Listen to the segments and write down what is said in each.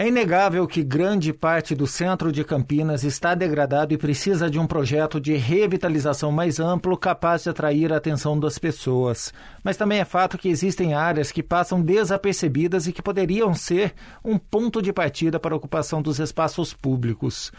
É inegável que grande parte do centro de Campinas está degradado e precisa de um projeto de revitalização mais amplo capaz de atrair a atenção das pessoas. Mas também é fato que existem áreas que passam desapercebidas e que poderiam ser um ponto de partida para a ocupação dos espaços públicos.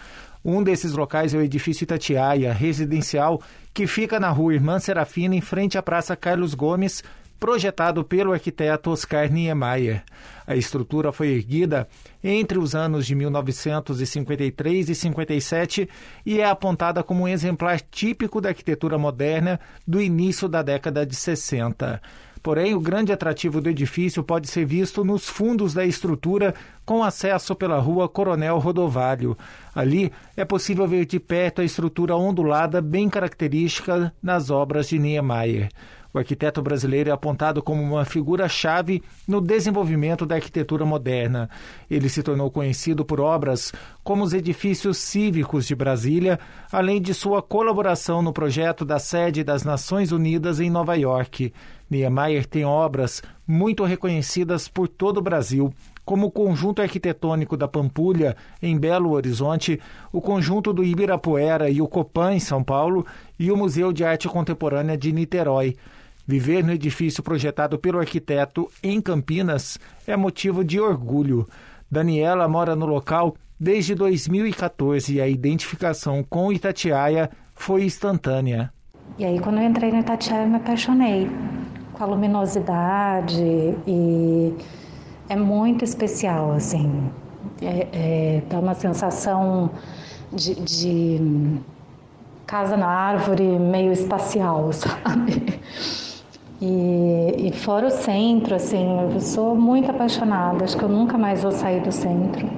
Um desses locais é o edifício Itatiaia, residencial, que fica na rua Irmã Serafina, em frente à Praça Carlos Gomes, projetado pelo arquiteto Oscar Niemeyer. A estrutura foi erguida entre os anos de 1953 e 57 e é apontada como um exemplar típico da arquitetura moderna do início da década de 60. Porém, o grande atrativo do edifício pode ser visto nos fundos da estrutura, com acesso pela rua Coronel Rodovalho. Ali é possível ver de perto a estrutura ondulada, bem característica nas obras de Niemeyer. O arquiteto brasileiro é apontado como uma figura-chave no desenvolvimento da arquitetura moderna. Ele se tornou conhecido por obras como os edifícios cívicos de Brasília, além de sua colaboração no projeto da sede das Nações Unidas em Nova York. Niemeyer tem obras muito reconhecidas por todo o Brasil, como o Conjunto Arquitetônico da Pampulha, em Belo Horizonte, o Conjunto do Ibirapuera e o Copan, em São Paulo, e o Museu de Arte Contemporânea de Niterói. Viver no edifício projetado pelo arquiteto em Campinas é motivo de orgulho. Daniela mora no local desde 2014 e a identificação com Itatiaia foi instantânea. E aí, quando eu entrei no Itatiaia, eu me apaixonei com a luminosidade e é muito especial, assim. É, é, dá uma sensação de, de casa na árvore meio espacial, sabe? E, e fora o centro, assim, eu sou muito apaixonada, acho que eu nunca mais vou sair do centro.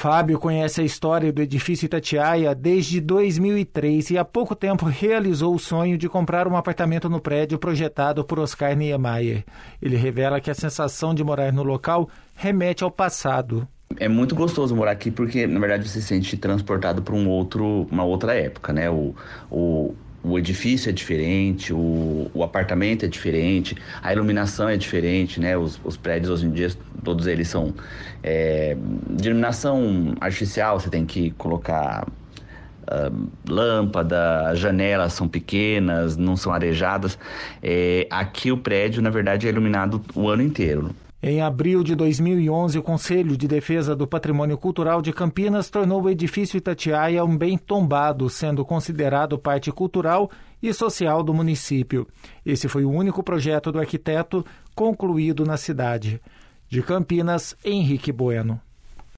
Fábio conhece a história do edifício Itatiaia desde 2003 e há pouco tempo realizou o sonho de comprar um apartamento no prédio projetado por Oscar Niemeyer. Ele revela que a sensação de morar no local remete ao passado. É muito gostoso morar aqui porque, na verdade, você se sente transportado para um outro, uma outra época, né? O, o, o edifício é diferente, o, o apartamento é diferente, a iluminação é diferente, né? Os, os prédios hoje em dia, todos eles são é, de iluminação artificial, você tem que colocar uh, lâmpada, as janelas são pequenas, não são arejadas. É, aqui o prédio, na verdade, é iluminado o ano inteiro. Em abril de 2011, o Conselho de Defesa do Patrimônio Cultural de Campinas tornou o edifício Itatiaia um bem tombado, sendo considerado parte cultural e social do município. Esse foi o único projeto do arquiteto concluído na cidade. De Campinas, Henrique Bueno.